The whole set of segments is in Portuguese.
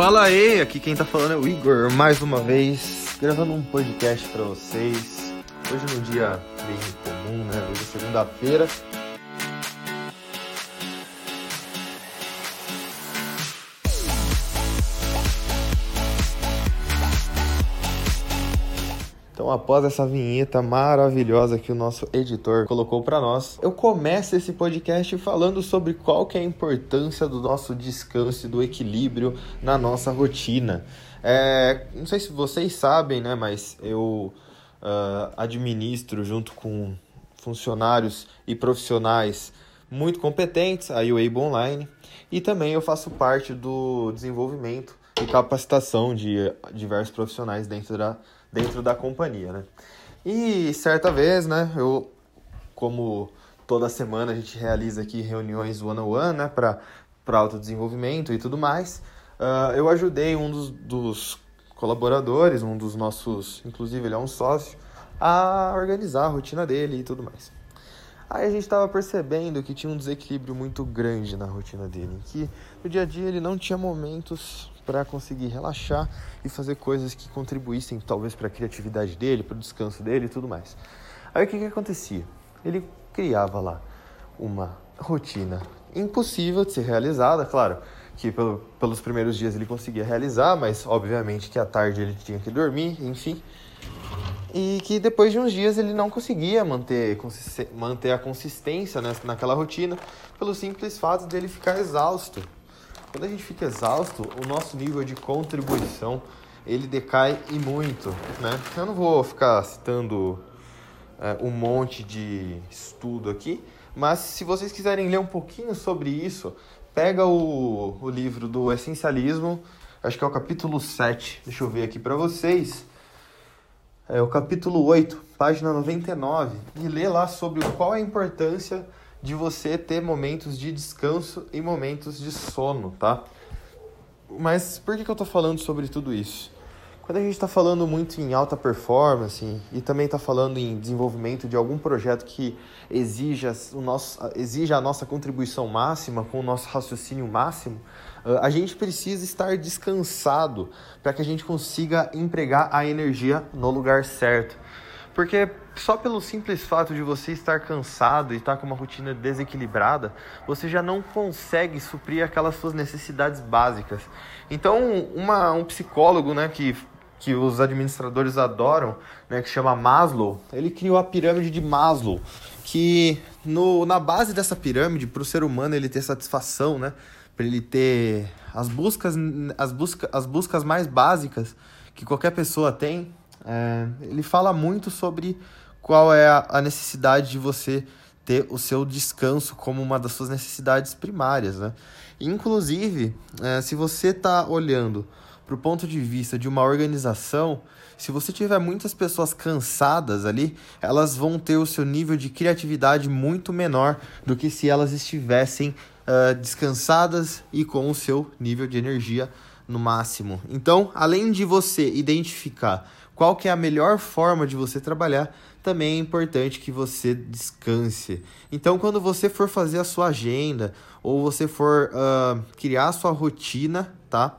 Fala aí, aqui quem tá falando é o Igor, mais uma vez, gravando um podcast para vocês. Hoje num dia bem comum, né? Hoje é segunda-feira. Após essa vinheta maravilhosa que o nosso editor colocou para nós, eu começo esse podcast falando sobre qual que é a importância do nosso descanso e do equilíbrio na nossa rotina. É, não sei se vocês sabem, né, mas eu uh, administro junto com funcionários e profissionais muito competentes a UAB Online e também eu faço parte do desenvolvimento e capacitação de diversos profissionais dentro da dentro da companhia, né? E certa vez, né, eu, como toda semana a gente realiza aqui reuniões one-on-one, né, para autodesenvolvimento e tudo mais, uh, eu ajudei um dos, dos colaboradores, um dos nossos, inclusive ele é um sócio, a organizar a rotina dele e tudo mais. Aí a gente estava percebendo que tinha um desequilíbrio muito grande na rotina dele, que no dia a dia ele não tinha momentos para conseguir relaxar e fazer coisas que contribuíssem talvez para a criatividade dele, para o descanso dele e tudo mais. Aí o que, que acontecia? Ele criava lá uma rotina impossível de ser realizada, claro, que pelo, pelos primeiros dias ele conseguia realizar, mas obviamente que à tarde ele tinha que dormir, enfim e que depois de uns dias ele não conseguia manter, manter a consistência né, naquela rotina pelo simples fato dele ficar exausto. Quando a gente fica exausto, o nosso nível de contribuição ele decai e muito, né? Eu não vou ficar citando é, um monte de estudo aqui, mas se vocês quiserem ler um pouquinho sobre isso, pega o, o livro do Essencialismo, acho que é o capítulo 7, deixa eu ver aqui para vocês é, o capítulo 8, página 99, e lê lá sobre qual é a importância de você ter momentos de descanso e momentos de sono, tá? Mas por que, que eu tô falando sobre tudo isso? Quando a gente está falando muito em alta performance e também está falando em desenvolvimento de algum projeto que exija, o nosso, exija a nossa contribuição máxima, com o nosso raciocínio máximo, a gente precisa estar descansado para que a gente consiga empregar a energia no lugar certo. Porque só pelo simples fato de você estar cansado e estar com uma rotina desequilibrada, você já não consegue suprir aquelas suas necessidades básicas. Então, uma, um psicólogo né, que que os administradores adoram, né, que chama Maslow, ele criou a pirâmide de Maslow, que no, na base dessa pirâmide, para o ser humano ele ter satisfação, né, para ele ter as buscas, as, busca, as buscas mais básicas que qualquer pessoa tem, é, ele fala muito sobre qual é a, necessidade de você ter o seu descanso como uma das suas necessidades primárias, né? Inclusive, é, se você está olhando para o ponto de vista de uma organização, se você tiver muitas pessoas cansadas ali, elas vão ter o seu nível de criatividade muito menor do que se elas estivessem uh, descansadas e com o seu nível de energia no máximo. Então, além de você identificar qual que é a melhor forma de você trabalhar, também é importante que você descanse. Então, quando você for fazer a sua agenda ou você for uh, criar a sua rotina, tá?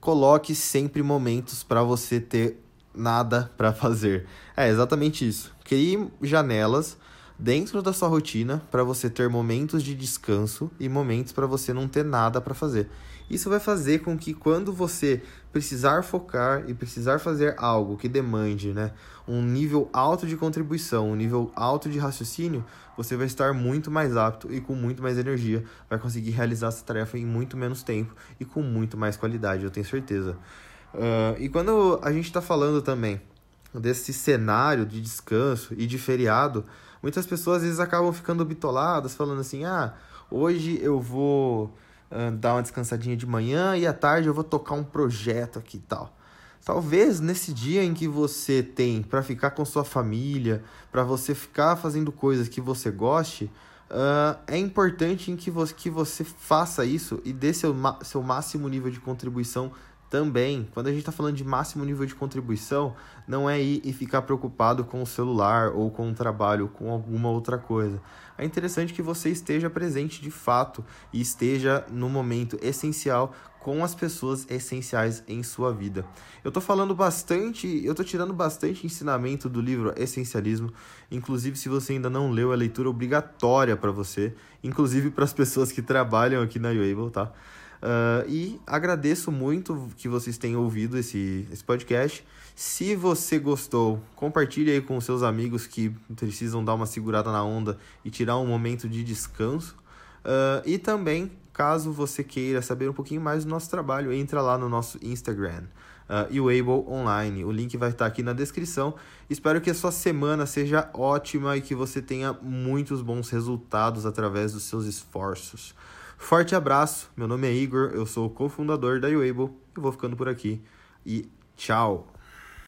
coloque sempre momentos para você ter nada para fazer. É exatamente isso. Crie janelas dentro da sua rotina para você ter momentos de descanso e momentos para você não ter nada para fazer. Isso vai fazer com que quando você precisar focar e precisar fazer algo que demande né, um nível alto de contribuição, um nível alto de raciocínio, você vai estar muito mais apto e com muito mais energia, vai conseguir realizar essa tarefa em muito menos tempo e com muito mais qualidade, eu tenho certeza. Uh, e quando a gente está falando também desse cenário de descanso e de feriado, muitas pessoas às vezes acabam ficando bitoladas, falando assim: ah, hoje eu vou dar uma descansadinha de manhã e à tarde eu vou tocar um projeto aqui e tal. Talvez nesse dia em que você tem para ficar com sua família, para você ficar fazendo coisas que você goste, uh, é importante em que você, que você faça isso e dê seu, seu máximo nível de contribuição Também, quando a gente está falando de máximo nível de contribuição, não é ir e ficar preocupado com o celular ou com o trabalho, com alguma outra coisa. É interessante que você esteja presente de fato e esteja no momento essencial com as pessoas essenciais em sua vida. Eu estou falando bastante, eu estou tirando bastante ensinamento do livro Essencialismo, inclusive se você ainda não leu, é leitura obrigatória para você, inclusive para as pessoas que trabalham aqui na UAble, tá? Uh, e agradeço muito que vocês tenham ouvido esse, esse podcast. Se você gostou, compartilhe aí com seus amigos que precisam dar uma segurada na onda e tirar um momento de descanso. Uh, e também, caso você queira saber um pouquinho mais do nosso trabalho, entra lá no nosso Instagram, uh, Able Online. O link vai estar aqui na descrição. Espero que a sua semana seja ótima e que você tenha muitos bons resultados através dos seus esforços. Forte abraço, meu nome é Igor, eu sou o cofundador da Uable e vou ficando por aqui. E tchau!